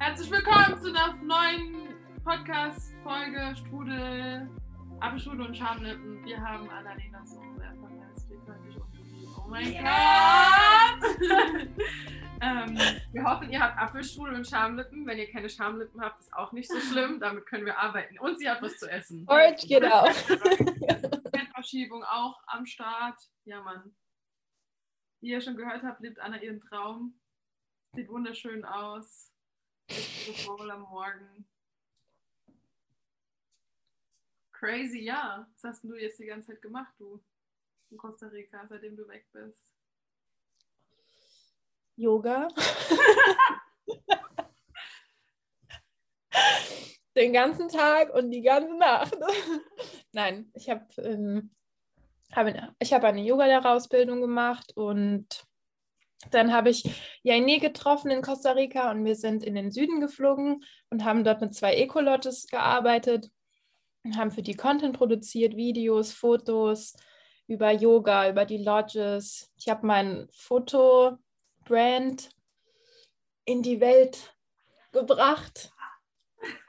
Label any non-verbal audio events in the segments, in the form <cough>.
Herzlich willkommen zu einer neuen Podcast-Folge Strudel, Apfelstrudel und Schamlippen. Wir haben Annalena so verletzt. Wir können nicht umgehen. Oh mein Gott! <laughs> ähm, wir hoffen, ihr habt Apfelstrudel und Schamlippen. Wenn ihr keine Schamlippen habt, ist auch nicht so schlimm. Damit können wir arbeiten. Und sie hat was zu essen. Orange geht <laughs> auch. Fettverschiebung auch am Start. Ja, Mann. Wie ihr schon gehört habt, lebt Anna ihren Traum. Sieht wunderschön aus. Wohl am Morgen. Crazy, ja. Was hast du jetzt die ganze Zeit gemacht, du? In Costa Rica, seitdem du weg bist. Yoga. <laughs> Den ganzen Tag und die ganze Nacht. <laughs> Nein, ich habe ähm, hab, ich hab eine Yoga-Lehrerausbildung gemacht und dann habe ich Jaini getroffen in Costa Rica und wir sind in den Süden geflogen und haben dort mit zwei Ecolottes gearbeitet und haben für die Content produziert, Videos, Fotos über Yoga, über die Lodges. Ich habe mein Fotobrand in die Welt gebracht.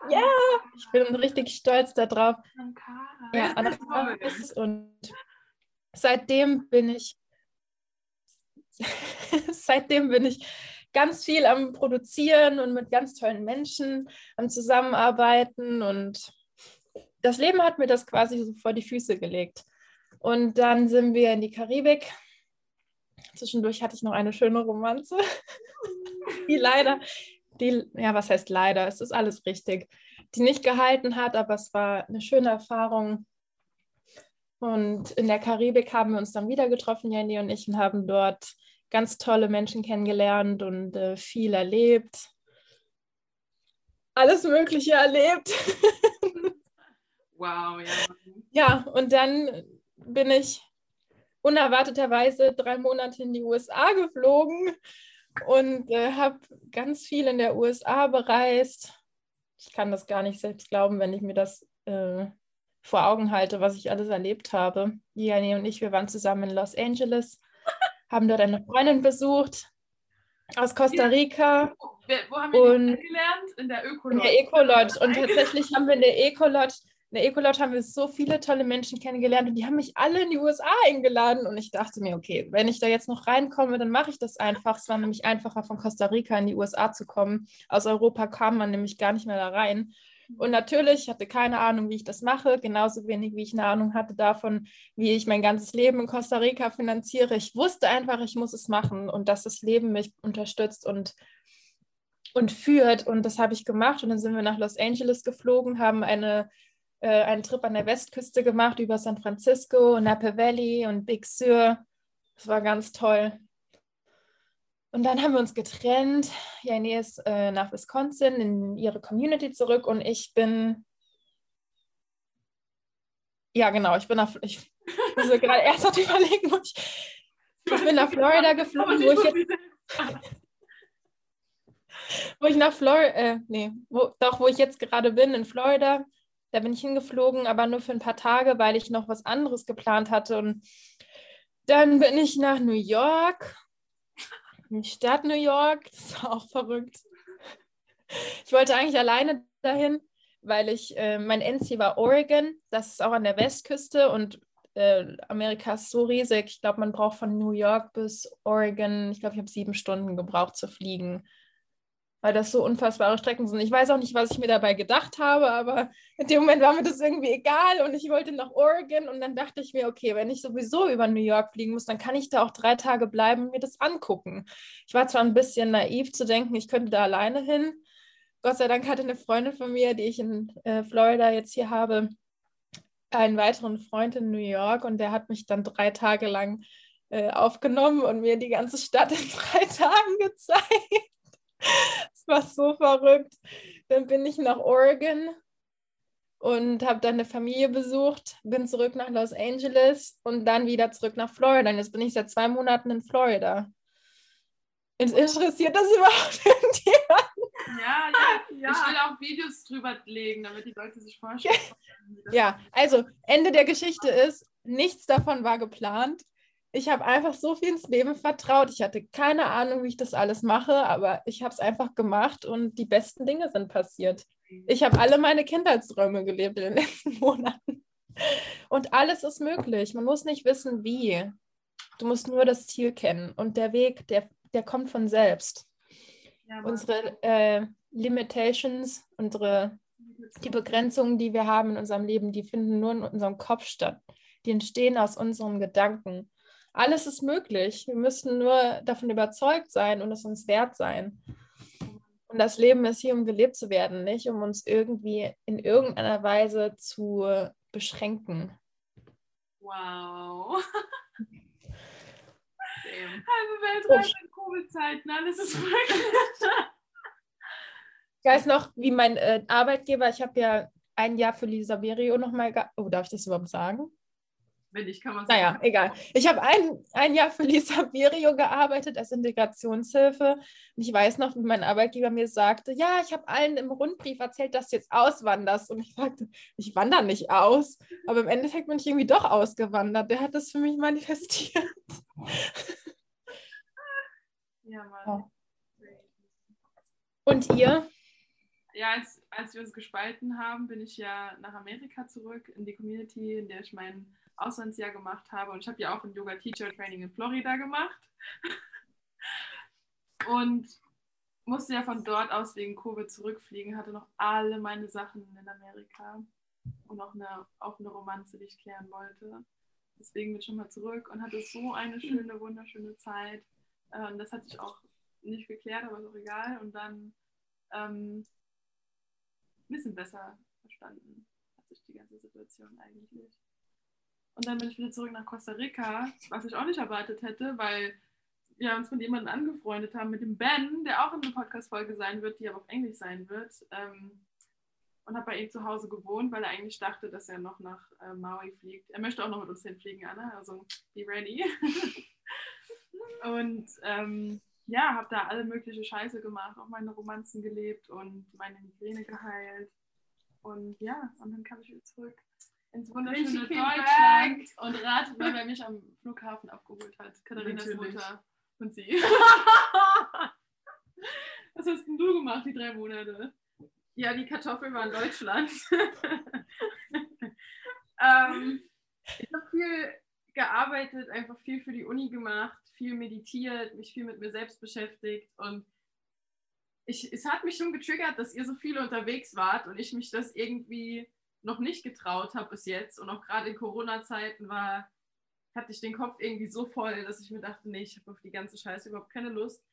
Ja, ich bin richtig stolz darauf. Ja, und seitdem bin ich <laughs> seitdem bin ich ganz viel am Produzieren und mit ganz tollen Menschen am Zusammenarbeiten und das Leben hat mir das quasi so vor die Füße gelegt. Und dann sind wir in die Karibik. Zwischendurch hatte ich noch eine schöne Romanze, <laughs> die leider, die, ja, was heißt leider? Es ist alles richtig, die nicht gehalten hat, aber es war eine schöne Erfahrung. Und in der Karibik haben wir uns dann wieder getroffen, Jenny und ich, und haben dort ganz tolle Menschen kennengelernt und äh, viel erlebt. Alles Mögliche erlebt. <laughs> wow, ja. Ja, und dann bin ich unerwarteterweise drei Monate in die USA geflogen und äh, habe ganz viel in der USA bereist. Ich kann das gar nicht selbst glauben, wenn ich mir das äh, vor Augen halte, was ich alles erlebt habe. Jani und ich, wir waren zusammen in Los Angeles haben dort eine Freundin besucht aus Costa Rica. Wo, wo haben wir und die kennengelernt? In der Ökolodge. In der Ecolodge. Und tatsächlich haben wir in der Ecolodge, in der Ecolodge haben wir so viele tolle Menschen kennengelernt und die haben mich alle in die USA eingeladen. Und ich dachte mir, okay, wenn ich da jetzt noch reinkomme, dann mache ich das einfach. Es war nämlich einfacher, von Costa Rica in die USA zu kommen. Aus Europa kam man nämlich gar nicht mehr da rein. Und natürlich hatte keine Ahnung, wie ich das mache, genauso wenig wie ich eine Ahnung hatte davon, wie ich mein ganzes Leben in Costa Rica finanziere. Ich wusste einfach, ich muss es machen und dass das Leben mich unterstützt und, und führt. Und das habe ich gemacht. Und dann sind wir nach Los Angeles geflogen, haben eine, äh, einen Trip an der Westküste gemacht über San Francisco, Napa Valley und Big Sur. Das war ganz toll. Und dann haben wir uns getrennt. Jane ist äh, nach Wisconsin in ihre Community zurück und ich bin. Ja, genau, ich bin nach. Ich <laughs> muss gerade erst noch überlegen, wo ich. Ich bin nach <laughs> Florida geflogen, wo ich jetzt. wo ich nach Florida. Äh, nee, wo, doch, wo ich jetzt gerade bin, in Florida. Da bin ich hingeflogen, aber nur für ein paar Tage, weil ich noch was anderes geplant hatte. Und dann bin ich nach New York Stadt New York, <laughs> das ist auch verrückt. Ich wollte eigentlich alleine dahin, weil ich, äh, mein Endziel war Oregon, das ist auch an der Westküste und äh, Amerika ist so riesig. Ich glaube, man braucht von New York bis Oregon, ich glaube, ich habe sieben Stunden gebraucht zu fliegen weil das so unfassbare Strecken sind. Ich weiß auch nicht, was ich mir dabei gedacht habe, aber in dem Moment war mir das irgendwie egal und ich wollte nach Oregon und dann dachte ich mir, okay, wenn ich sowieso über New York fliegen muss, dann kann ich da auch drei Tage bleiben und mir das angucken. Ich war zwar ein bisschen naiv zu denken, ich könnte da alleine hin. Gott sei Dank hatte eine Freundin von mir, die ich in äh, Florida jetzt hier habe, einen weiteren Freund in New York und der hat mich dann drei Tage lang äh, aufgenommen und mir die ganze Stadt in drei <laughs> Tagen gezeigt. Es war so verrückt. Dann bin ich nach Oregon und habe dann eine Familie besucht, bin zurück nach Los Angeles und dann wieder zurück nach Florida. Und jetzt bin ich seit zwei Monaten in Florida. Interessiert das <laughs> überhaupt irgendjemanden? Ja, ja, ja. Ich will auch Videos drüber legen, damit die Leute sich vorstellen. <laughs> Ja, also Ende der Geschichte ist, nichts davon war geplant. Ich habe einfach so viel ins Leben vertraut. Ich hatte keine Ahnung, wie ich das alles mache, aber ich habe es einfach gemacht und die besten Dinge sind passiert. Ich habe alle meine Kindheitsträume gelebt in den <laughs> letzten Monaten. Und alles ist möglich. Man muss nicht wissen, wie. Du musst nur das Ziel kennen. Und der Weg, der, der kommt von selbst. Ja, unsere äh, Limitations, unsere, die Begrenzungen, die wir haben in unserem Leben, die finden nur in unserem Kopf statt. Die entstehen aus unseren Gedanken. Alles ist möglich. Wir müssen nur davon überzeugt sein und es uns wert sein. Und das Leben ist hier, um gelebt zu werden, nicht um uns irgendwie in irgendeiner Weise zu beschränken. Wow. Halbe Welt reist in Covid-Zeiten, alles ist möglich. <laughs> Ich weiß noch, wie mein äh, Arbeitgeber, ich habe ja ein Jahr für Lisa Berio nochmal, oh, darf ich das überhaupt sagen? Wenn nicht, kann man sagen. Naja, egal. Ich habe ein, ein Jahr für Lisa Berio gearbeitet als Integrationshilfe. Und ich weiß noch, wie mein Arbeitgeber mir sagte, ja, ich habe allen im Rundbrief erzählt, dass du jetzt auswanderst. Und ich sagte, ich wandere nicht aus. Aber im Endeffekt bin ich irgendwie doch ausgewandert. Der hat das für mich manifestiert. Ja, Mann. Und ihr? Ja, als, als wir uns gespalten haben, bin ich ja nach Amerika zurück in die Community, in der ich meinen Auslandsjahr gemacht habe. Und ich habe ja auch ein Yoga Teacher Training in Florida gemacht. <laughs> Und musste ja von dort aus wegen Covid zurückfliegen, hatte noch alle meine Sachen in Amerika und auch eine, auch eine Romanze, die ich klären wollte. Deswegen bin ich schon mal zurück und hatte so eine schöne, wunderschöne Zeit. Ähm, das hatte ich auch nicht geklärt, aber ist auch egal. Und dann ähm, ein bisschen besser verstanden hat sich die ganze Situation eigentlich. Und dann bin ich wieder zurück nach Costa Rica, was ich auch nicht erwartet hätte, weil wir uns mit jemandem angefreundet haben, mit dem Ben, der auch in einer Podcast-Folge sein wird, die aber auf Englisch sein wird. Ähm, und habe bei ihm zu Hause gewohnt, weil er eigentlich dachte, dass er noch nach äh, Maui fliegt. Er möchte auch noch mit uns hinfliegen, Anna, also be ready. <laughs> und ähm, ja, habe da alle mögliche Scheiße gemacht, auch meine Romanzen gelebt und meine Migräne geheilt. Und ja, und dann kam ich wieder zurück ins wunderschöne Deutschland und ratet mal, wer mich am Flughafen abgeholt hat. Katharinas Natürlich. Mutter und sie. <laughs> Was hast denn du gemacht, die drei Monate? Ja, die Kartoffel war in Deutschland. <laughs> ähm, ich habe viel gearbeitet, einfach viel für die Uni gemacht, viel meditiert, mich viel mit mir selbst beschäftigt und ich, es hat mich schon getriggert, dass ihr so viele unterwegs wart und ich mich das irgendwie noch nicht getraut habe bis jetzt und auch gerade in Corona-Zeiten war, hatte ich den Kopf irgendwie so voll, dass ich mir dachte, nee, ich habe auf die ganze Scheiße überhaupt keine Lust.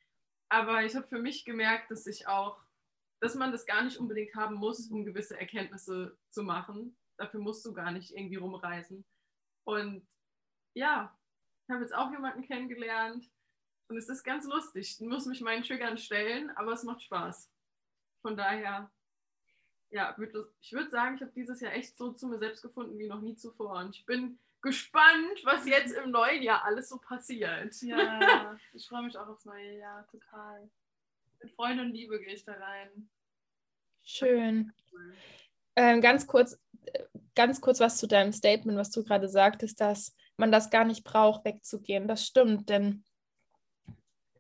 Aber ich habe für mich gemerkt, dass ich auch, dass man das gar nicht unbedingt haben muss, um gewisse Erkenntnisse zu machen. Dafür musst du gar nicht irgendwie rumreisen. Und ja, ich habe jetzt auch jemanden kennengelernt und es ist ganz lustig. Ich muss mich meinen Triggern stellen, aber es macht Spaß. Von daher ja, ich würde sagen, ich habe dieses Jahr echt so zu mir selbst gefunden wie noch nie zuvor. Und ich bin gespannt, was jetzt im neuen Jahr alles so passiert. Ja, <laughs> ich freue mich auch aufs neue Jahr, total. Mit Freude und Liebe gehe ich da rein. Schön. Ähm, ganz kurz, ganz kurz was zu deinem Statement, was du gerade sagtest, dass man das gar nicht braucht, wegzugehen. Das stimmt, denn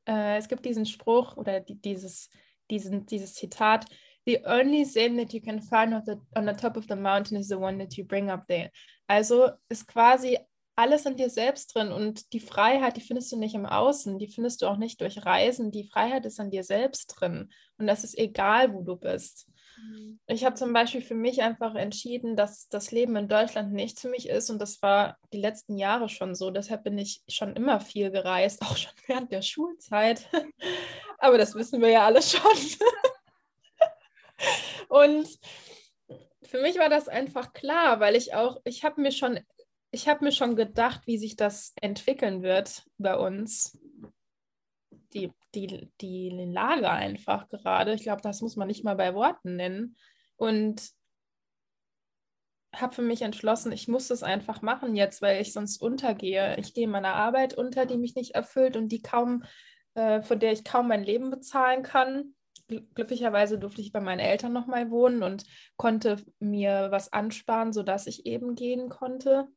äh, es gibt diesen Spruch oder die, dieses, diesen, dieses Zitat, the only sin that you can find on the, on the top of the mountain is the one that you bring up there. Also ist quasi alles in dir selbst drin und die Freiheit, die findest du nicht im Außen, die findest du auch nicht durch Reisen. Die Freiheit ist in dir selbst drin und das ist egal, wo du bist. Mhm. Ich habe zum Beispiel für mich einfach entschieden, dass das Leben in Deutschland nichts für mich ist und das war die letzten Jahre schon so. Deshalb bin ich schon immer viel gereist, <laughs> auch schon während der Schulzeit. <laughs> Aber das wissen wir ja alle schon. <laughs> Und für mich war das einfach klar, weil ich auch, ich habe mir schon, ich habe mir schon gedacht, wie sich das entwickeln wird bei uns. Die, die, die Lage einfach gerade. Ich glaube, das muss man nicht mal bei Worten nennen. Und habe für mich entschlossen, ich muss das einfach machen jetzt, weil ich sonst untergehe. Ich gehe meiner Arbeit unter, die mich nicht erfüllt und die kaum, äh, von der ich kaum mein Leben bezahlen kann glücklicherweise durfte ich bei meinen Eltern nochmal wohnen und konnte mir was ansparen, sodass ich eben gehen konnte.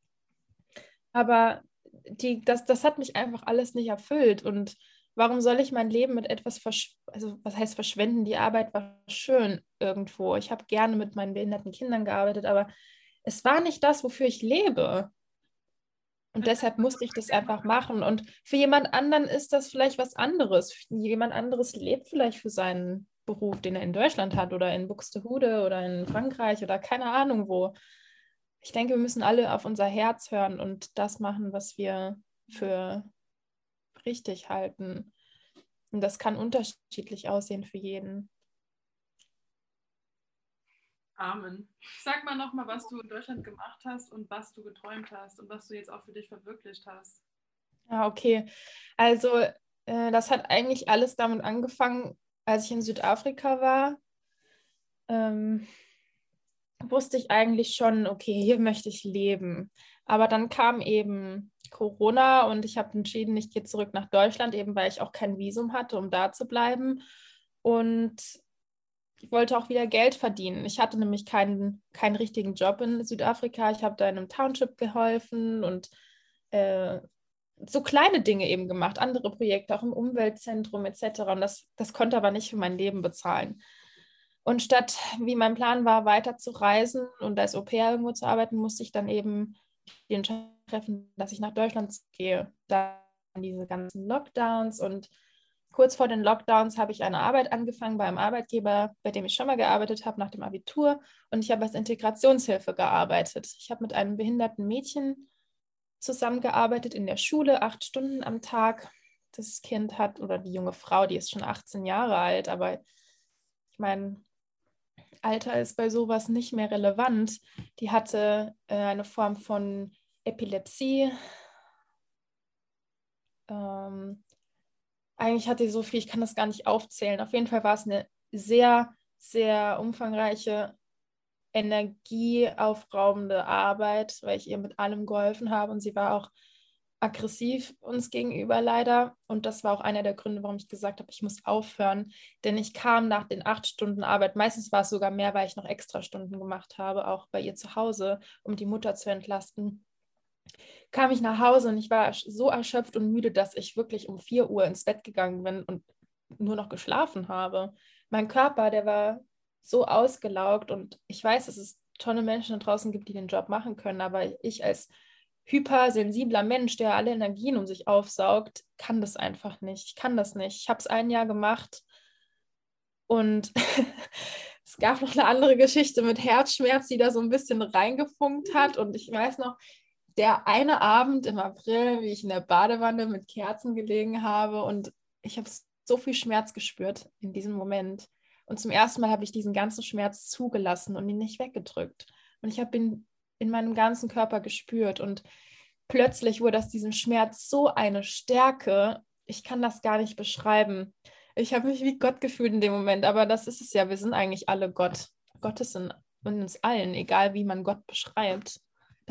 Aber die, das, das hat mich einfach alles nicht erfüllt. Und warum soll ich mein Leben mit etwas, versch also was heißt verschwenden? Die Arbeit war schön irgendwo. Ich habe gerne mit meinen behinderten Kindern gearbeitet, aber es war nicht das, wofür ich lebe. Und deshalb musste ich das einfach machen. Und für jemand anderen ist das vielleicht was anderes. Jemand anderes lebt vielleicht für seinen Beruf, den er in Deutschland hat oder in Buxtehude oder in Frankreich oder keine Ahnung wo. Ich denke, wir müssen alle auf unser Herz hören und das machen, was wir für richtig halten. Und das kann unterschiedlich aussehen für jeden. Amen. Sag mal nochmal, was du in Deutschland gemacht hast und was du geträumt hast und was du jetzt auch für dich verwirklicht hast. Ja, okay. Also, äh, das hat eigentlich alles damit angefangen, als ich in Südafrika war. Ähm, wusste ich eigentlich schon, okay, hier möchte ich leben. Aber dann kam eben Corona und ich habe entschieden, ich gehe zurück nach Deutschland, eben weil ich auch kein Visum hatte, um da zu bleiben. Und ich wollte auch wieder Geld verdienen. Ich hatte nämlich keinen, keinen richtigen Job in Südafrika. Ich habe da in einem Township geholfen und äh, so kleine Dinge eben gemacht, andere Projekte, auch im Umweltzentrum etc. Und das, das konnte aber nicht für mein Leben bezahlen. Und statt, wie mein Plan war, weiter zu reisen und als Au pair irgendwo zu arbeiten, musste ich dann eben die Entscheidung treffen, dass ich nach Deutschland gehe. Dann diese ganzen Lockdowns und kurz vor den Lockdowns habe ich eine Arbeit angefangen bei einem Arbeitgeber, bei dem ich schon mal gearbeitet habe nach dem Abitur und ich habe als Integrationshilfe gearbeitet. Ich habe mit einem behinderten Mädchen zusammengearbeitet in der Schule, acht Stunden am Tag. Das Kind hat, oder die junge Frau, die ist schon 18 Jahre alt, aber ich meine, Alter ist bei sowas nicht mehr relevant. Die hatte äh, eine Form von Epilepsie. Ähm, eigentlich hatte sie so viel, ich kann das gar nicht aufzählen. Auf jeden Fall war es eine sehr, sehr umfangreiche, energieaufraubende Arbeit, weil ich ihr mit allem geholfen habe und sie war auch aggressiv uns gegenüber leider. Und das war auch einer der Gründe, warum ich gesagt habe, ich muss aufhören. Denn ich kam nach den acht Stunden Arbeit, meistens war es sogar mehr, weil ich noch extra Stunden gemacht habe, auch bei ihr zu Hause, um die Mutter zu entlasten. Kam ich nach Hause und ich war so erschöpft und müde, dass ich wirklich um 4 Uhr ins Bett gegangen bin und nur noch geschlafen habe. Mein Körper, der war so ausgelaugt und ich weiß, dass es tolle Menschen da draußen gibt, die den Job machen können, aber ich als hypersensibler Mensch, der alle Energien um sich aufsaugt, kann das einfach nicht. Ich kann das nicht. Ich habe es ein Jahr gemacht und <laughs> es gab noch eine andere Geschichte mit Herzschmerz, die da so ein bisschen reingefunkt hat. Und ich weiß noch, der eine Abend im April, wie ich in der Badewanne mit Kerzen gelegen habe und ich habe so viel Schmerz gespürt in diesem Moment. Und zum ersten Mal habe ich diesen ganzen Schmerz zugelassen und ihn nicht weggedrückt. Und ich habe ihn in meinem ganzen Körper gespürt und plötzlich wurde aus diesem Schmerz so eine Stärke. Ich kann das gar nicht beschreiben. Ich habe mich wie Gott gefühlt in dem Moment, aber das ist es ja. Wir sind eigentlich alle Gott. Gott ist in, in uns allen, egal wie man Gott beschreibt.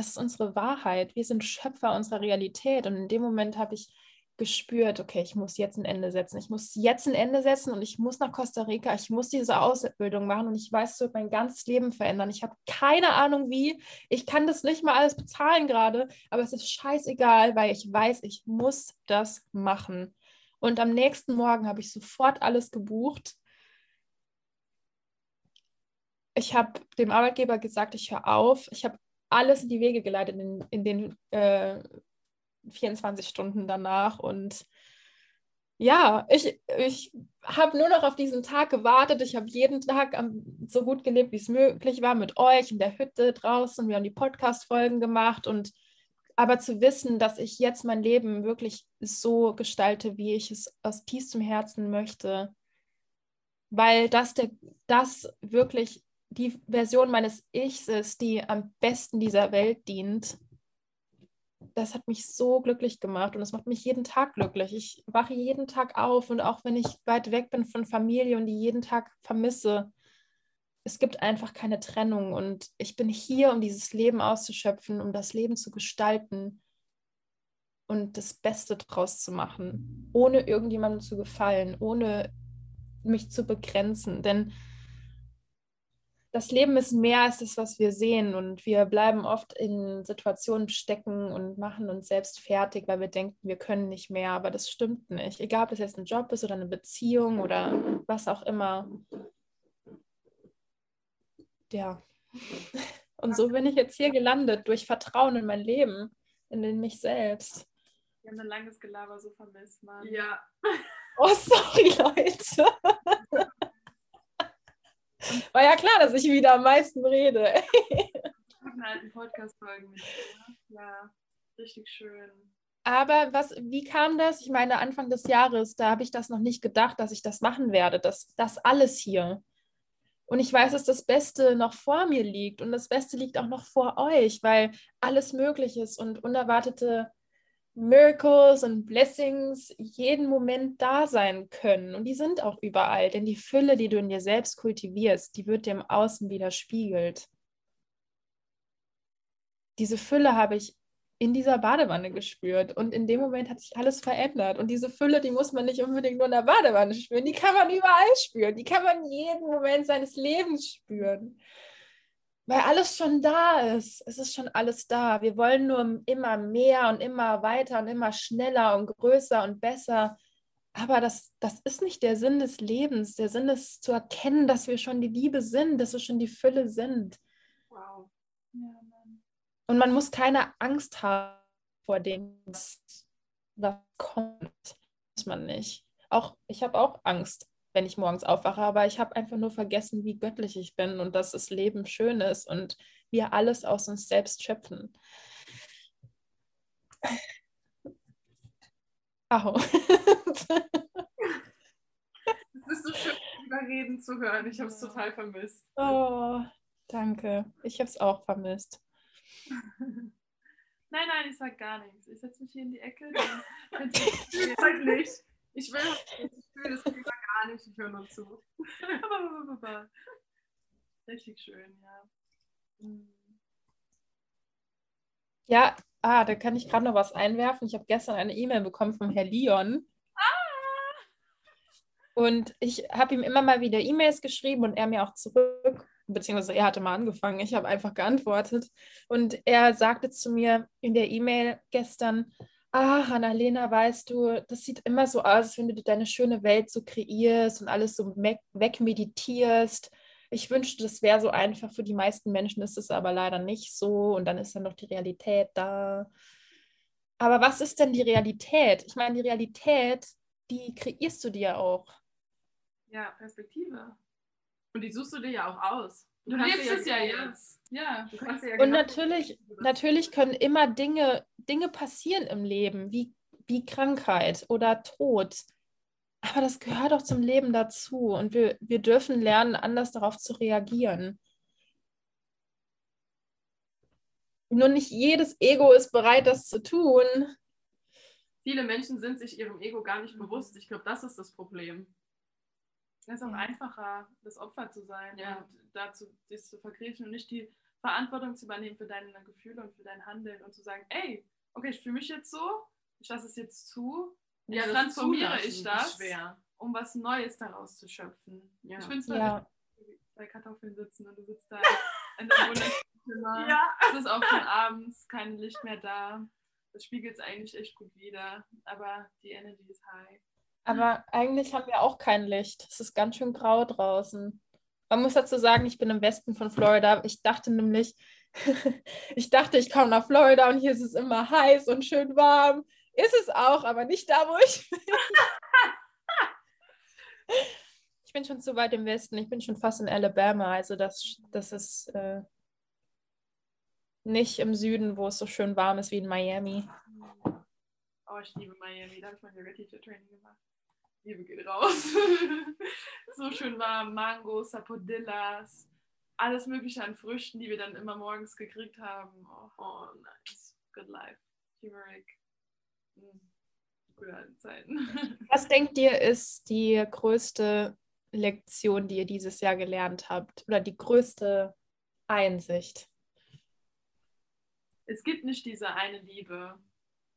Das ist unsere Wahrheit. Wir sind Schöpfer unserer Realität. Und in dem Moment habe ich gespürt, okay, ich muss jetzt ein Ende setzen. Ich muss jetzt ein Ende setzen und ich muss nach Costa Rica. Ich muss diese Ausbildung machen und ich weiß, es wird mein ganzes Leben verändern. Ich habe keine Ahnung wie. Ich kann das nicht mal alles bezahlen gerade, aber es ist scheißegal, weil ich weiß, ich muss das machen. Und am nächsten Morgen habe ich sofort alles gebucht. Ich habe dem Arbeitgeber gesagt, ich höre auf. Ich habe alles in die Wege geleitet in, in den äh, 24 Stunden danach. Und ja, ich, ich habe nur noch auf diesen Tag gewartet. Ich habe jeden Tag so gut gelebt, wie es möglich war, mit euch in der Hütte draußen. Wir haben die Podcast-Folgen gemacht und aber zu wissen, dass ich jetzt mein Leben wirklich so gestalte, wie ich es aus tiefstem Herzen möchte, weil das, der, das wirklich die Version meines Ichs ist, die am besten dieser Welt dient das hat mich so glücklich gemacht und es macht mich jeden Tag glücklich. Ich wache jeden Tag auf und auch wenn ich weit weg bin von Familie und die jeden Tag vermisse, es gibt einfach keine Trennung und ich bin hier, um dieses Leben auszuschöpfen, um das Leben zu gestalten und das Beste draus zu machen, ohne irgendjemandem zu gefallen, ohne mich zu begrenzen. Denn das Leben ist mehr als das, was wir sehen. Und wir bleiben oft in Situationen stecken und machen uns selbst fertig, weil wir denken, wir können nicht mehr. Aber das stimmt nicht. Egal, ob es jetzt ein Job ist oder eine Beziehung oder was auch immer. Ja. <laughs> Und so bin ich jetzt hier gelandet, durch Vertrauen in mein Leben, in mich selbst. Wir haben ein langes Gelaber so vermisst, Mann. Ja. Oh, sorry, Leute. <laughs> <laughs> War ja klar, dass ich wieder am meisten rede. Guten alten Podcast-Folgen dir. Ja, richtig schön. Aber was, wie kam das? Ich meine, Anfang des Jahres, da habe ich das noch nicht gedacht, dass ich das machen werde. Das, das alles hier. Und ich weiß, dass das Beste noch vor mir liegt und das Beste liegt auch noch vor euch, weil alles möglich ist und unerwartete Miracles und Blessings jeden Moment da sein können. Und die sind auch überall, denn die Fülle, die du in dir selbst kultivierst, die wird dir im Außen widerspiegelt. Diese Fülle habe ich in dieser Badewanne gespürt und in dem Moment hat sich alles verändert. Und diese Fülle, die muss man nicht unbedingt nur in der Badewanne spüren, die kann man überall spüren, die kann man jeden Moment seines Lebens spüren weil alles schon da ist. Es ist schon alles da. Wir wollen nur immer mehr und immer weiter und immer schneller und größer und besser. Aber das, das ist nicht der Sinn des Lebens. Der Sinn ist zu erkennen, dass wir schon die Liebe sind, dass wir schon die Fülle sind. Wow. Ja, Mann. Und man muss keine Angst haben vor dem, was, was kommt. Muss man nicht. Auch ich habe auch Angst wenn ich morgens aufwache, aber ich habe einfach nur vergessen, wie göttlich ich bin und dass das Leben schön ist und wir alles aus uns selbst schöpfen. Au. Es ist so schön, über Reden zu hören. Ich habe es total vermisst. Oh, danke. Ich habe es auch vermisst. <laughs> Nein, nein, ich sag gar nichts. Ich setze mich hier in die Ecke. Dann <laughs> Ich sag nicht. Ich will, ich will das Thema gar nicht, ich höre nur zu. <laughs> Richtig schön, ja. Ja, ah, da kann ich gerade noch was einwerfen. Ich habe gestern eine E-Mail bekommen von Herrn Leon. Ah! Und ich habe ihm immer mal wieder E-Mails geschrieben und er mir auch zurück, beziehungsweise er hatte mal angefangen. Ich habe einfach geantwortet. Und er sagte zu mir in der E-Mail gestern, ach, Annalena, weißt du, das sieht immer so aus, als wenn du deine schöne Welt so kreierst und alles so wegmeditierst. Ich wünschte, das wäre so einfach. Für die meisten Menschen ist es aber leider nicht so. Und dann ist dann noch die Realität da. Aber was ist denn die Realität? Ich meine, die Realität, die kreierst du dir auch. Ja, Perspektive. Und die suchst du dir ja auch aus. Du, kannst lebst es ja jetzt. Ja. Du kannst ja Und genau- natürlich, natürlich können immer Dinge, Dinge passieren im Leben, wie, wie Krankheit oder Tod. Aber das gehört auch zum Leben dazu. Und wir, wir dürfen lernen, anders darauf zu reagieren. Nur nicht jedes Ego ist bereit, das zu tun. Viele Menschen sind sich ihrem Ego gar nicht bewusst. Ich glaube, das ist das Problem. Es ist auch Ja. einfacher, das Opfer zu sein Ja. und dazu sich zu verkriechen und nicht die Verantwortung zu übernehmen für deine Gefühle und für dein Handeln und zu sagen, ey, okay, ich fühle mich jetzt so, ich lasse es jetzt zu, Ja, jetzt das transformiere ich ist das, schwer. um was Neues daraus zu schöpfen. Ja. Ich finde es Ja. bei Kartoffeln sitzen und du sitzt da in deinem wunderschönen Zimmer. Ja. Es ist auch schon abends, kein Licht mehr da. Das spiegelt es eigentlich echt gut wider, aber die Energy ist high. Aber eigentlich haben wir auch kein Licht. Es ist ganz schön grau draußen. Man muss dazu sagen, ich bin im Westen von Florida. Ich dachte nämlich, <laughs> ich dachte, ich komme nach Florida und hier ist es immer heiß und schön warm. Ist es auch, aber nicht da, wo ich bin. <laughs> Ich bin schon zu weit im Westen. Ich bin schon fast in Alabama. Also das, das ist äh, nicht im Süden, wo es so schön warm ist wie in Miami. Oh, ich liebe Miami. Da habe ich mein Yoga Teacher Training gemacht. Liebe geht raus. <laughs> so schön warm. Mangos, Sapodillas, alles Mögliche an Früchten, die wir dann immer morgens gekriegt haben. Oh, Oh, nice. good life. Turmeric. Mm. Gute Zeiten. <laughs> Was denkt ihr, ist die größte Lektion, die ihr dieses Jahr gelernt habt? Oder die größte Einsicht? es gibt nicht diese eine Liebe.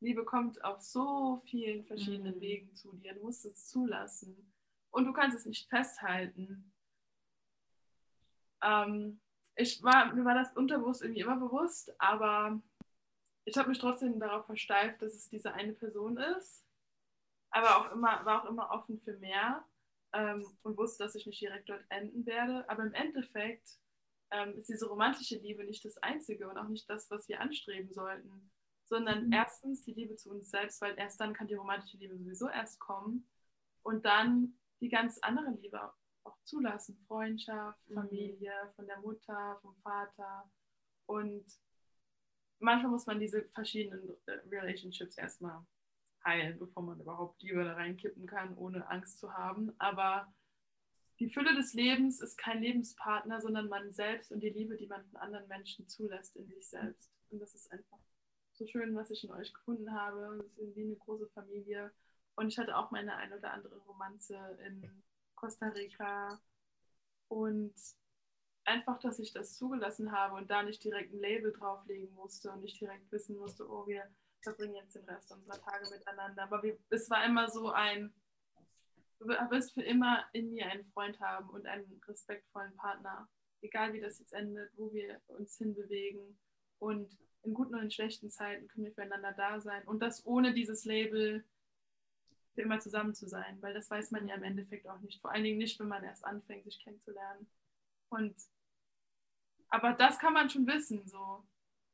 Liebe kommt auf so vielen verschiedenen Mhm. Wegen zu dir. Du musst es zulassen. Und du kannst es nicht festhalten. Ähm, ich war, mir war das unterbewusst irgendwie immer bewusst, aber ich habe mich trotzdem darauf versteift, dass es diese eine Person ist. Aber auch immer, war auch immer offen für mehr ähm, und wusste, dass ich nicht direkt dort enden werde. Aber im Endeffekt ähm, ist diese romantische Liebe nicht das Einzige und auch nicht das, was wir anstreben sollten, sondern mhm. erstens die Liebe zu uns selbst, weil erst dann kann die romantische Liebe sowieso erst kommen und dann die ganz andere Liebe auch zulassen. Freundschaft, mhm. Familie, von der Mutter, vom Vater. Und manchmal muss man diese verschiedenen äh, Relationships erstmal heilen, bevor man überhaupt Liebe da reinkippen kann, ohne Angst zu haben. Aber die Fülle des Lebens ist kein Lebenspartner, sondern man selbst und die Liebe, die man von anderen Menschen zulässt in sich selbst. Und das ist einfach so schön, was ich in euch gefunden habe. Wir sind wie eine große Familie. Und ich hatte auch meine ein oder andere Romanze in Costa Rica. Und einfach, dass ich das zugelassen habe und da nicht direkt ein Label drauflegen musste und nicht direkt wissen musste, oh, wir verbringen jetzt den Rest unserer Tage miteinander. Aber wir, es war immer so ein, du wirst für immer in mir einen Freund haben und einen respektvollen Partner. Egal wie das jetzt endet, wo wir uns hinbewegen. Und in guten und in schlechten Zeiten können wir füreinander da sein. Und das ohne dieses Label für immer zusammen zu sein, weil das weiß man ja im Endeffekt auch nicht. Vor allen Dingen nicht, wenn man erst anfängt, sich kennenzulernen. Und aber das kann man schon wissen. So,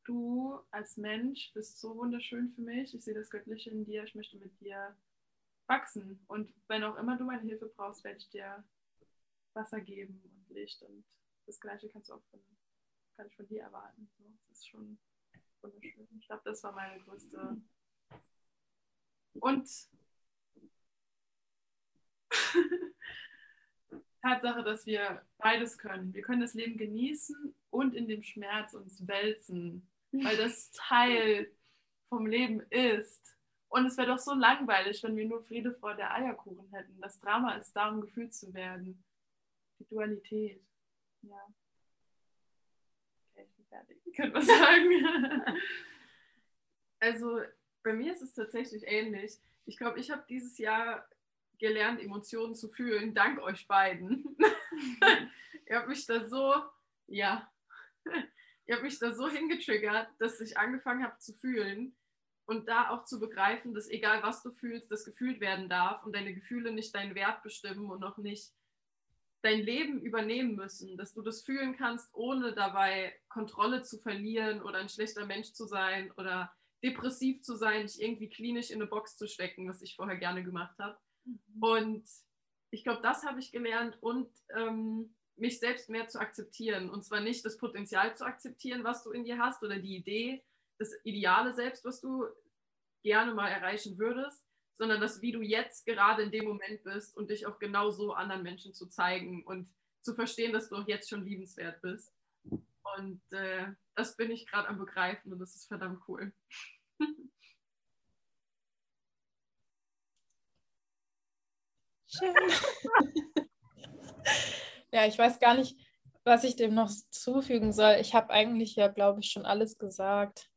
du als Mensch bist so wunderschön für mich. Ich sehe das Göttliche in dir. Ich möchte mit dir wachsen. Und wenn auch immer du meine Hilfe brauchst, werde ich dir Wasser geben und Licht. Und das Gleiche kannst du auch von, kann ich von dir erwarten. So, das ist schon wunderschön. Ich glaube, das war meine größte. Und <laughs> Tatsache, dass wir beides können. Wir können das Leben genießen und in dem Schmerz uns wälzen, weil das <laughs> Teil vom Leben ist. Und es wäre doch so langweilig, wenn wir nur Friede, Freude, Eierkuchen hätten. Das Drama ist da, um gefühlt zu werden. Die Dualität. Ja. Okay, ich bin fertig. Ich könnte was sagen. <laughs> also, bei mir ist es tatsächlich ähnlich. Ich glaube, ich habe dieses Jahr gelernt, Emotionen zu fühlen, dank euch beiden. <laughs> ihr habt mich da so, ja, <laughs> ihr habt mich da so hingetriggert, dass ich angefangen habe zu fühlen und da auch zu begreifen, dass egal was du fühlst, das gefühlt werden darf und deine Gefühle nicht deinen Wert bestimmen und auch nicht dein Leben übernehmen müssen, dass du das fühlen kannst, ohne dabei Kontrolle zu verlieren oder ein schlechter Mensch zu sein oder depressiv zu sein, dich irgendwie klinisch in eine Box zu stecken, was ich vorher gerne gemacht habe. Mhm. Und ich glaube, das habe ich gelernt und ähm, mich selbst mehr zu akzeptieren. Und zwar nicht das Potenzial zu akzeptieren, was du in dir hast oder die Idee, das ideale Selbst, was du gerne mal erreichen würdest, sondern das, wie du jetzt gerade in dem Moment bist und dich auch genau so anderen Menschen zu zeigen und zu verstehen, dass du auch jetzt schon liebenswert bist. Und äh, das bin ich gerade am Begreifen und das ist verdammt cool. <laughs> Schön. <laughs> ja, ich weiß gar nicht, was ich dem noch zufügen soll. Ich habe eigentlich ja, glaube ich, schon alles gesagt.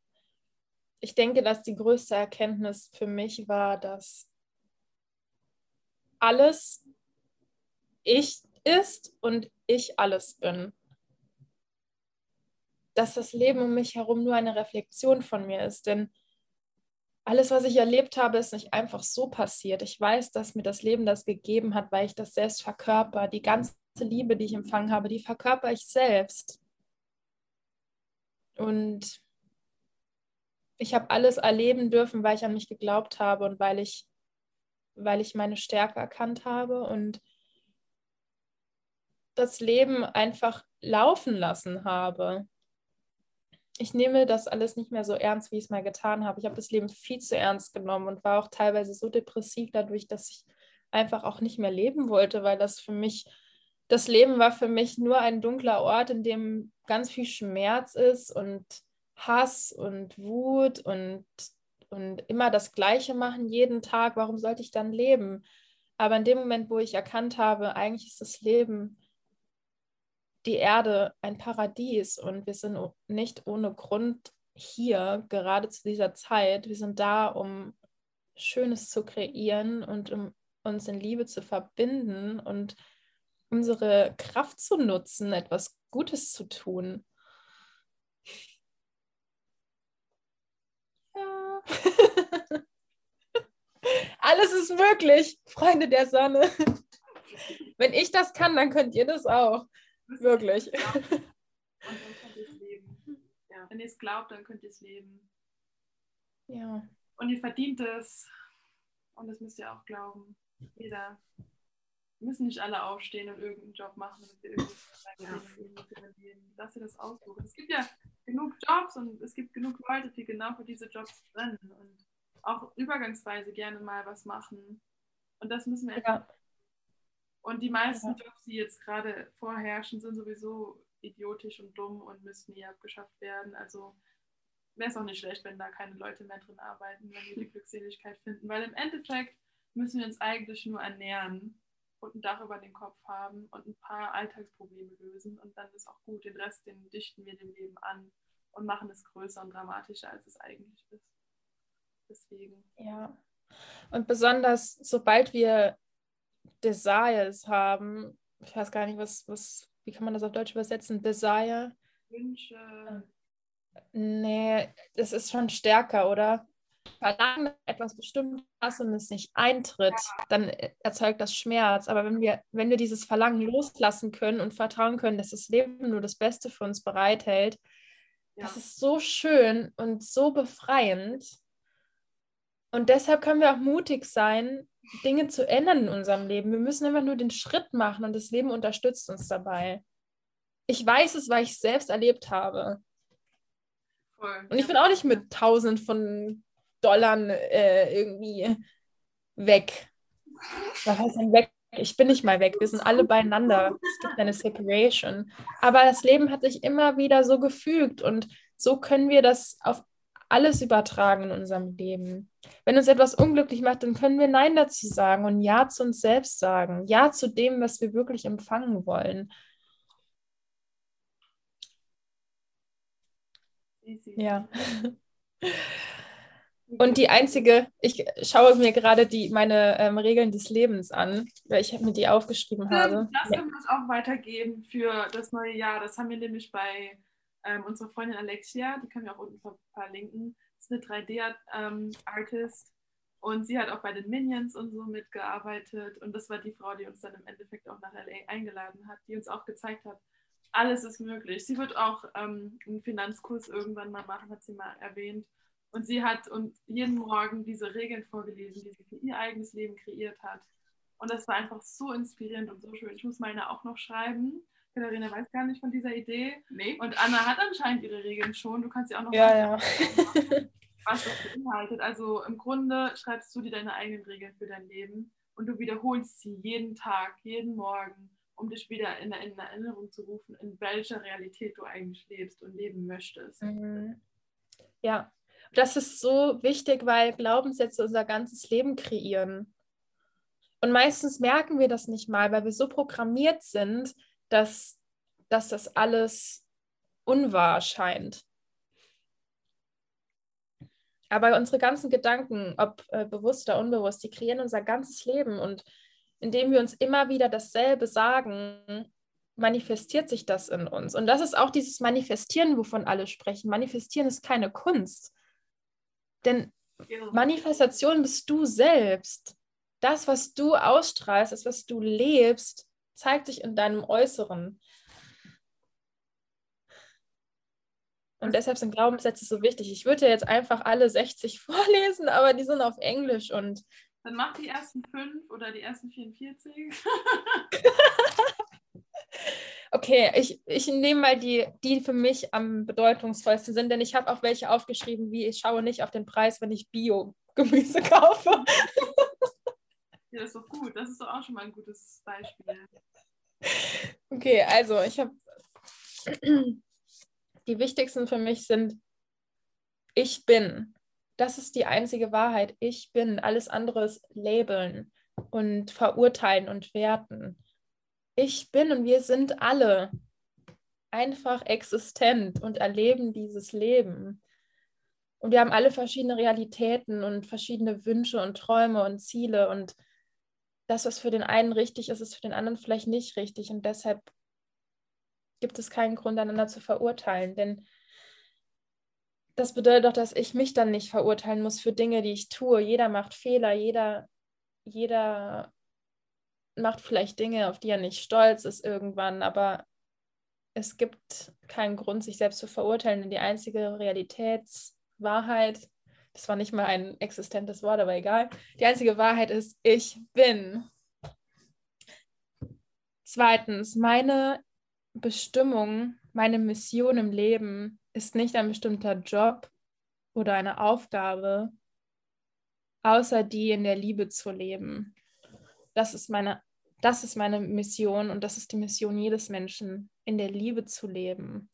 Ich denke, dass die größte Erkenntnis für mich war, dass alles ich ist und ich alles bin. Dass das Leben um mich herum nur eine Reflexion von mir ist. Denn alles, was ich erlebt habe, ist nicht einfach so passiert. Ich weiß, dass mir das Leben das gegeben hat, weil ich das selbst verkörper. Die ganze Liebe, die ich empfangen habe, die verkörper ich selbst. Und ich habe alles erleben dürfen, weil ich an mich geglaubt habe und weil ich, weil ich meine Stärke erkannt habe und das Leben einfach laufen lassen habe ich nehme das alles nicht mehr so ernst, wie ich es mal getan habe. Ich habe das Leben viel zu ernst genommen und war auch teilweise so depressiv dadurch, dass ich einfach auch nicht mehr leben wollte, weil das für mich, das Leben war für mich nur ein dunkler Ort, in dem ganz viel Schmerz ist und Hass und Wut und, und immer das Gleiche machen jeden Tag. Warum sollte ich dann leben? Aber in dem Moment, wo ich erkannt habe, eigentlich ist das Leben die Erde ein Paradies und wir sind nicht ohne Grund hier, gerade zu dieser Zeit. Wir sind da, um Schönes zu kreieren und um uns in Liebe zu verbinden. Und unsere Kraft zu nutzen, etwas Gutes zu tun. Ja. <laughs> Alles ist möglich, Freunde der Sonne. Wenn ich das kann, dann könnt ihr das auch. Wirklich. Und dann könnt ihr es leben. Ja. Wenn ihr es glaubt, dann könnt ihr es leben. Ja. Und ihr verdient es. Und das müsst ihr auch glauben. Jeder. Wir müssen nicht alle aufstehen und irgendeinen Job machen, damit wir irgendwie <laughs> verdienen. Lass ihr das aussuchen. Es gibt ja genug Jobs und es gibt genug Leute, die genau für diese Jobs brennen und auch übergangsweise gerne mal was machen. Und das müssen wir Ja. Und die meisten Jobs, die jetzt gerade vorherrschen, sind sowieso idiotisch und dumm und müssten nie abgeschafft werden. Also wäre es auch nicht schlecht, wenn da keine Leute mehr drin arbeiten, wenn wir die Glückseligkeit finden. Weil im Endeffekt müssen wir uns eigentlich nur ernähren und ein Dach über den Kopf haben und ein paar Alltagsprobleme lösen und dann ist auch gut. Den Rest, den dichten wir dem Leben an und machen es größer und dramatischer, als es eigentlich ist. Deswegen. Ja. Und besonders, sobald wir Desires haben, ich weiß gar nicht, was, was, wie kann man das auf Deutsch übersetzen? Desire? Wünsche, Nee, das ist schon stärker, oder? Verlangen etwas Bestimmtes und es nicht eintritt, dann erzeugt das Schmerz. Aber wenn wir, wenn wir dieses Verlangen loslassen können und vertrauen können, dass das Leben nur das Beste für uns bereithält, ja. das ist so schön und so befreiend. Und deshalb können wir auch mutig sein, Dinge zu ändern in unserem Leben. Wir müssen einfach nur den Schritt machen und das Leben unterstützt uns dabei. Ich weiß es, weil ich es selbst erlebt habe. voll. Und ich bin auch nicht mit tausend von Dollar äh, irgendwie weg. Was heißt denn weg? Ich bin nicht mal weg. Wir sind alle beieinander. Es gibt eine Separation. Aber das Leben hat sich immer wieder so gefügt und so können wir das auf alles übertragen in unserem Leben. Wenn uns etwas unglücklich macht, dann können wir Nein dazu sagen und Ja zu uns selbst sagen. Ja zu dem, was wir wirklich empfangen wollen. Easy. Ja. Und die einzige, ich schaue mir gerade die, meine ähm, Regeln des Lebens an, weil ich mir die aufgeschrieben habe. Das können wir uns auch weitergeben für das neue Jahr. Das haben wir nämlich bei ähm, unserer Freundin Alexia, die können wir auch unten ver verlinken. Ist eine 3D-Artist und sie hat auch bei den Minions und so mitgearbeitet. Und das war die Frau, die uns dann im Endeffekt auch nach LA eingeladen hat, die uns auch gezeigt hat, alles ist möglich. Sie wird auch ähm, einen Finanzkurs irgendwann mal machen, hat sie mal erwähnt. Und sie hat uns jeden Morgen diese Regeln vorgelesen, die sie für ihr eigenes Leben kreiert hat. Und das war einfach so inspirierend und so schön. Ich muss meine auch noch schreiben. Katharina weiß gar nicht von dieser Idee. Nee. Und Anna hat anscheinend ihre Regeln schon. Du kannst sie auch noch Ja, ja. <laughs> was das beinhaltet. Also im Grunde schreibst du dir deine eigenen Regeln für dein Leben und du wiederholst sie jeden Tag, jeden Morgen, um dich wieder in, in Erinnerung zu rufen, in welcher Realität du eigentlich lebst und leben möchtest. Mhm. Ja, das ist so wichtig, weil Glaubenssätze unser ganzes Leben kreieren. Und meistens merken wir das nicht mal, weil wir so programmiert sind, dass, dass das alles unwahr scheint. Aber unsere ganzen Gedanken, ob äh, bewusst oder unbewusst, die kreieren unser ganzes Leben. Und indem wir uns immer wieder dasselbe sagen, manifestiert sich das in uns. Und das ist auch dieses Manifestieren, wovon alle sprechen. Manifestieren ist keine Kunst. Denn Genau. Manifestation bist du selbst. Das, was du ausstrahlst, das, was du lebst, zeigt sich in deinem Äußeren. Und deshalb sind Glaubenssätze so wichtig. Ich würde jetzt einfach alle 60 <laughs> vorlesen, aber die sind auf Englisch und Dann mach die ersten fünf oder die ersten 44. <laughs> okay, ich, ich nehme mal die, die für mich am bedeutungsvollsten sind, denn ich habe auch welche aufgeschrieben, wie ich schaue nicht auf den Preis, wenn ich Bio-Gemüse <laughs> kaufe. Ja, das ist doch gut. Das ist doch auch schon mal ein gutes Beispiel. Okay, also ich habe <clears throat> die wichtigsten für mich sind ich bin. Das ist die einzige Wahrheit. Ich bin. Alles andere ist labeln und verurteilen und werten. Ich bin und wir sind alle einfach existent und erleben dieses Leben. Und wir haben alle verschiedene Realitäten und verschiedene Wünsche und Träume und Ziele und das, was für den einen richtig ist, ist für den anderen vielleicht nicht richtig. Und deshalb gibt es keinen Grund, einander zu verurteilen. Denn das bedeutet doch, dass ich mich dann nicht verurteilen muss für Dinge, die ich tue. Jeder macht Fehler, jeder, jeder macht vielleicht Dinge, auf die er nicht stolz ist irgendwann, aber es gibt keinen Grund, sich selbst zu verurteilen, denn die einzige Realitätswahrheit, das war nicht mal ein existentes Wort, aber egal, die einzige Wahrheit ist, ich bin. Zweitens, meine Bestimmung, meine Mission im Leben ist nicht ein bestimmter Job oder eine Aufgabe, außer die in der Liebe zu leben. Das ist meine, das ist meine Mission und das ist die Mission jedes Menschen, in der Liebe zu leben.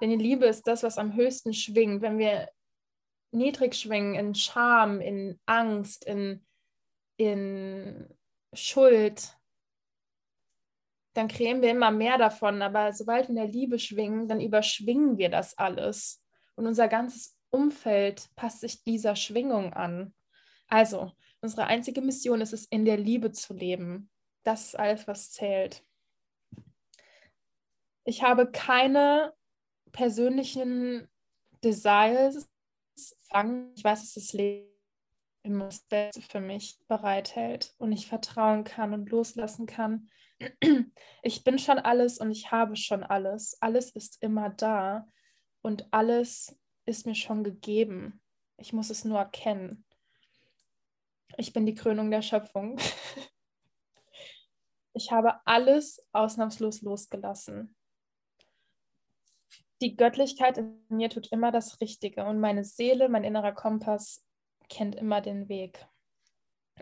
Denn die Liebe ist das, was am höchsten schwingt. Wenn wir niedrig schwingen in Scham, in Angst, in, in Schuld, dann kreieren wir immer mehr davon. Aber sobald wir in der Liebe schwingen, dann überschwingen wir das alles. Und unser ganzes Umfeld passt sich dieser Schwingung an. Also, unsere einzige Mission ist es, in der Liebe zu leben. Das ist alles, was zählt. Ich habe keine persönlichen Desires. Ich weiß, dass das Leben immer das Beste für mich bereithält und ich vertrauen kann und loslassen kann ich bin schon alles und ich habe schon alles. Alles ist immer da und alles ist mir schon gegeben. Ich muss es nur erkennen. Ich bin die Krönung der Schöpfung. <laughs> Ich habe alles ausnahmslos losgelassen. Die Göttlichkeit in mir tut immer das Richtige und meine Seele, mein innerer Kompass kennt immer den Weg.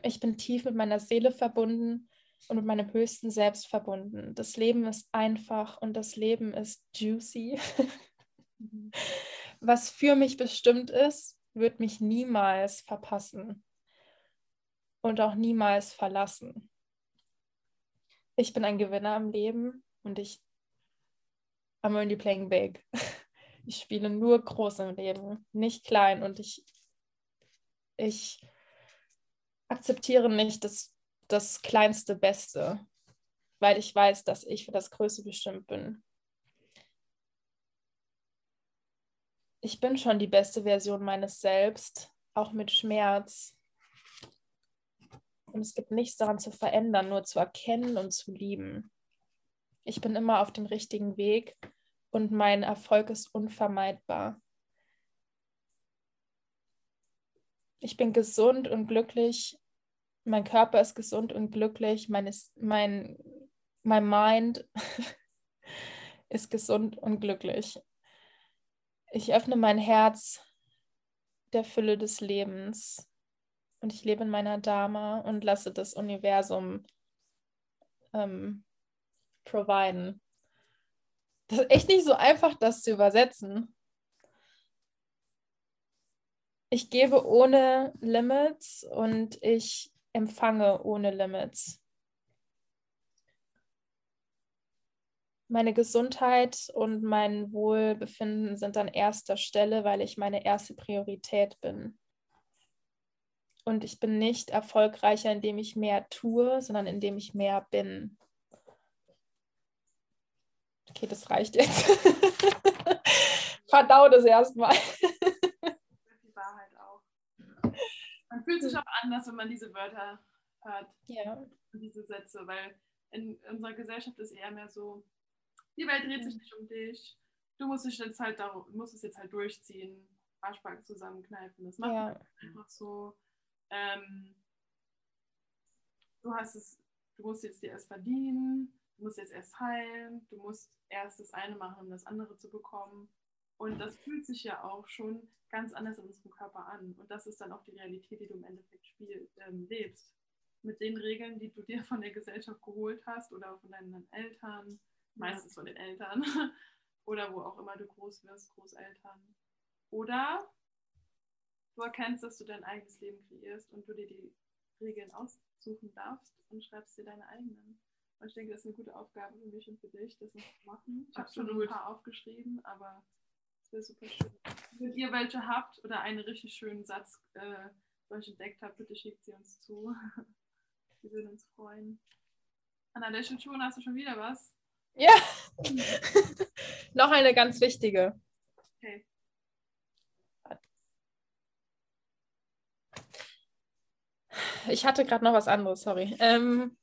Ich bin tief mit meiner Seele verbunden und mit meinem höchsten Selbst verbunden. Das Leben ist einfach und das Leben ist juicy. <laughs> Was für mich bestimmt ist, wird mich niemals verpassen und auch niemals verlassen. Ich bin ein Gewinner im Leben und ich I'm only playing big. <laughs> Ich spiele nur groß im Leben, nicht klein und ich, ich akzeptiere nicht, dass das kleinste Beste, weil ich weiß, dass ich für das Größte bestimmt bin. Ich bin schon die beste Version meines Selbst, auch mit Schmerz. Und es gibt nichts daran zu verändern, nur zu erkennen und zu lieben. Ich bin immer auf dem richtigen Weg und mein Erfolg ist unvermeidbar. Ich bin gesund und glücklich mein Körper ist gesund und glücklich, mein, mein, mein Mind <laughs> ist gesund und glücklich. Ich öffne mein Herz der Fülle des Lebens und ich lebe in meiner Dharma und lasse das Universum ähm, providen. Das ist echt nicht so einfach, das zu übersetzen. Ich gebe ohne Limits und ich empfange ohne Limits. Meine Gesundheit und mein Wohlbefinden sind an erster Stelle, weil ich meine erste Priorität bin. Und ich bin nicht erfolgreicher, indem ich mehr tue, sondern indem ich mehr bin. Okay, das reicht jetzt. <laughs> Verdau das erstmal. Man fühlt sich auch anders, wenn man diese Wörter hört. Ja. Diese Sätze, weil in unserer Gesellschaft ist eher mehr so, die Welt dreht sich nicht um dich. Du musst, dich jetzt halt musst es jetzt halt durchziehen, Arschbacken zusammenkneifen. Das macht ja. einfach so. Ähm, du hast es, du musst jetzt dir erst verdienen, du musst jetzt erst heilen, du musst erst das eine machen, um das andere zu bekommen. Und das fühlt sich ja auch schon ganz anders in unserem Körper an. Und das ist dann auch die Realität, die du im Endeffekt spiel, ähm, lebst. Mit den Regeln, die du dir von der Gesellschaft geholt hast oder von deinen Eltern, meistens von den Eltern, <laughs> oder wo auch immer du groß wirst, Großeltern. Oder du erkennst, dass du dein eigenes Leben kreierst und du dir die Regeln aussuchen darfst und schreibst dir deine eigenen. Und ich denke, das ist eine gute Aufgabe für mich und für dich, das noch zu machen. Ich habe schon ein paar aufgeschrieben, aber wäre super schön. Wenn ihr welche habt oder einen richtig schönen Satz äh, euch entdeckt habt, bitte schickt sie uns zu. <laughs> Wir würden uns freuen. Anna, der Schuhe hast du schon wieder was? Ja. <laughs> Noch eine ganz wichtige. Okay. Ich hatte gerade noch was anderes, sorry. Um,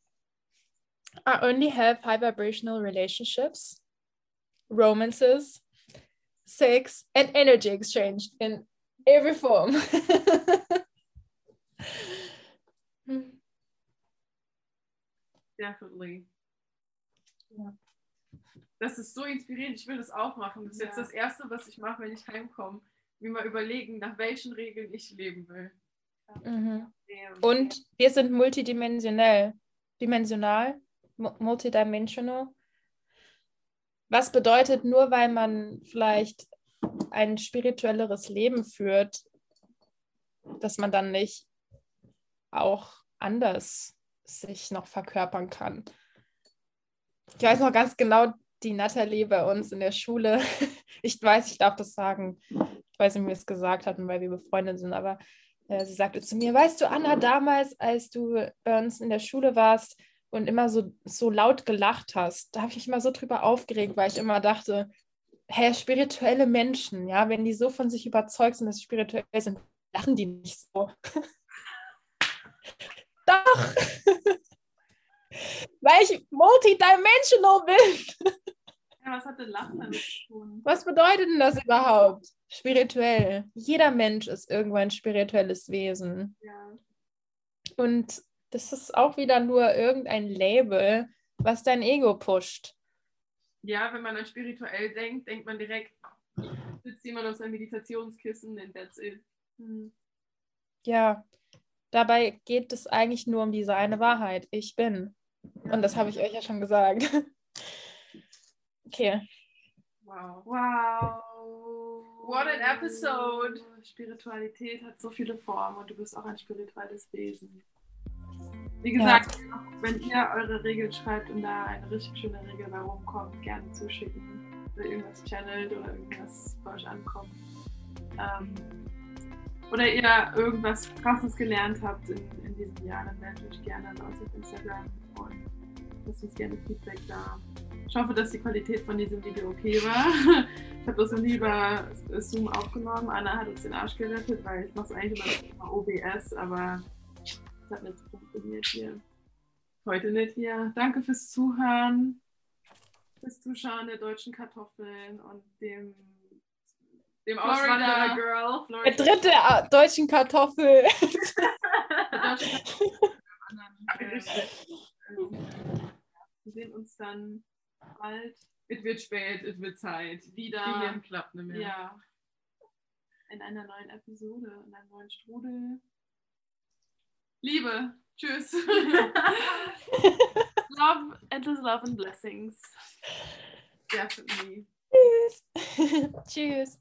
I only have high vibrational relationships, romances, sex, and energy exchange in every form. <laughs> Definitely. Ja. Das ist so inspirierend. Ich will das auch machen. Das ist Ja. jetzt das Erste, was ich mache, wenn ich heimkomme. Mir mal überlegen, nach welchen Regeln ich leben will. Mhm. Und wir sind multidimensionell. Dimensional, multidimensional. Was bedeutet, nur weil man vielleicht ein spirituelleres Leben führt, dass man dann nicht auch anders sich noch verkörpern kann. Ich weiß noch ganz genau, die Natalie bei uns in der Schule, <laughs> ich weiß, ich darf das sagen, nicht, wie wir es gesagt hatten, weil wir befreundet sind, aber äh, sie sagte zu mir, weißt du, Anna, damals, als du bei uns in der Schule warst und immer so, so laut gelacht hast, da habe ich mich immer so drüber aufgeregt, weil ich immer dachte, hä, spirituelle Menschen, ja, wenn die so von sich überzeugt sind, dass sie spirituell sind, lachen die nicht so. <laughs> Doch! <laughs> weil ich multidimensional bin. <laughs> Ja, was hat denn Lachen damit zu tun? Was bedeutet denn das überhaupt? Spirituell. Jeder Mensch ist irgendwann ein spirituelles Wesen. Ja. Und das ist auch wieder nur irgendein Label, was dein Ego pusht. ja, wenn man an spirituell denkt, denkt man direkt, sitzt jemand auf seinem Meditationskissen and that's it. Hm. Ja, dabei geht es eigentlich nur um diese eine Wahrheit. Ich bin. Und das habe ich euch ja schon gesagt. <laughs> Okay. Wow. Wow. What an episode! Spiritualität hat so viele Formen und du bist auch ein spirituelles Wesen. Wie gesagt, wenn ihr eure Regeln schreibt und da eine richtig schöne Regel bei rumkommt, gerne zuschicken. Oder irgendwas channelt oder irgendwas bei euch ankommt. Ähm, oder ihr irgendwas krasses gelernt habt in, in diesem Jahr, dann meldet euch gerne an uns auf Instagram und lasst uns gerne Feedback da. Ich hoffe, dass die Qualität von diesem Video okay war. <laughs> Ich habe das noch nie über Zoom aufgenommen. Anna hat uns den Arsch gerettet, weil ich mache es eigentlich immer über OBS, aber es hat nicht funktioniert hier. Heute nicht hier. Danke fürs Zuhören, fürs Zuschauen der deutschen Kartoffeln und dem, dem Florida. Der Florida. dritte äh, deutschen Kartoffel. Der <laughs> Wir sehen uns dann bald Es wird spät, es wird Zeit. Die wieder. Gehirn klappt nicht mehr. Ja. In einer neuen Episode, in einem neuen Strudel. Liebe. Tschüss. <laughs> love, endless love and blessings. Definitely. Tschüss. <laughs> Tschüss.